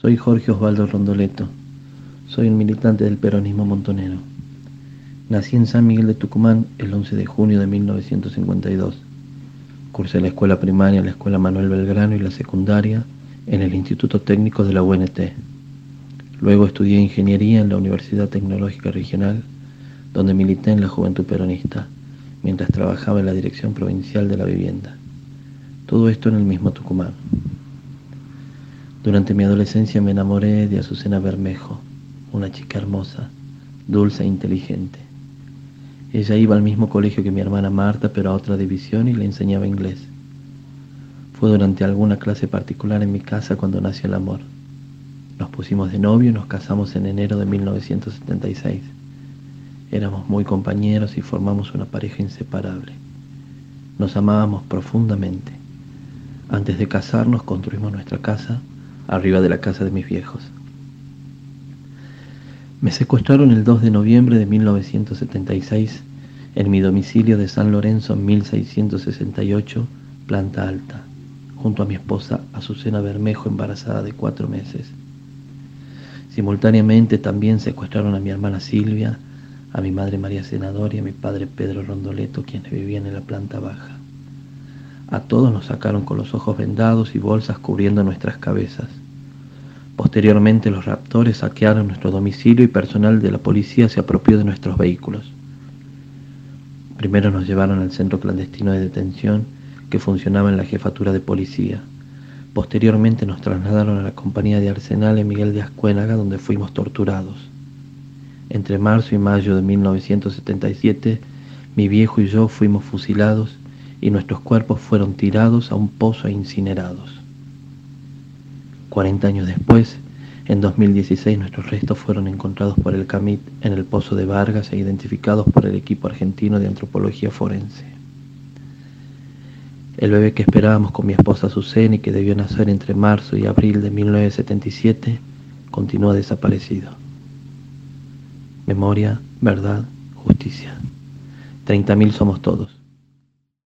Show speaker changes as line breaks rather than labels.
Soy Jorge Osvaldo Rondoleto. Soy un militante del peronismo montonero. Nací en San Miguel de Tucumán el 11 de junio de 1952. Cursé la escuela primaria la Escuela Manuel Belgrano y la secundaria en el Instituto Técnico de la UNT. Luego estudié ingeniería en la Universidad Tecnológica Regional, donde milité en la Juventud Peronista, mientras trabajaba en la Dirección Provincial de la Vivienda. Todo esto en el mismo Tucumán. Durante mi adolescencia me enamoré de Azucena Bermejo, una chica hermosa, dulce e inteligente. Ella iba al mismo colegio que mi hermana Marta, pero a otra división y le enseñaba inglés. Fue durante alguna clase particular en mi casa cuando nació el amor. Nos pusimos de novio y nos casamos en enero de 1976. Éramos muy compañeros y formamos una pareja inseparable. Nos amábamos profundamente. Antes de casarnos construimos nuestra casa arriba de la casa de mis viejos. Me secuestraron el 2 de noviembre de 1976 en mi domicilio de San Lorenzo 1668, planta alta, junto a mi esposa Azucena Bermejo, embarazada de cuatro meses. Simultáneamente también secuestraron a mi hermana Silvia, a mi madre María Senador y a mi padre Pedro Rondoleto, quienes vivían en la planta baja. A todos nos sacaron con los ojos vendados y bolsas cubriendo nuestras cabezas. Posteriormente los raptores saquearon nuestro domicilio y personal de la policía se apropió de nuestros vehículos. Primero nos llevaron al centro clandestino de detención que funcionaba en la jefatura de policía. Posteriormente nos trasladaron a la compañía de Arsenal en Miguel de Ascuénaga donde fuimos torturados. Entre marzo y mayo de 1977 mi viejo y yo fuimos fusilados y nuestros cuerpos fueron tirados a un pozo e incinerados. 40 años después, en 2016, nuestros restos fueron encontrados por el CAMIT en el Pozo de Vargas e identificados por el equipo argentino de antropología forense. El bebé que esperábamos con mi esposa Susana y que debió nacer entre marzo y abril de 1977 continúa desaparecido. Memoria, verdad, justicia. 30.000 somos todos.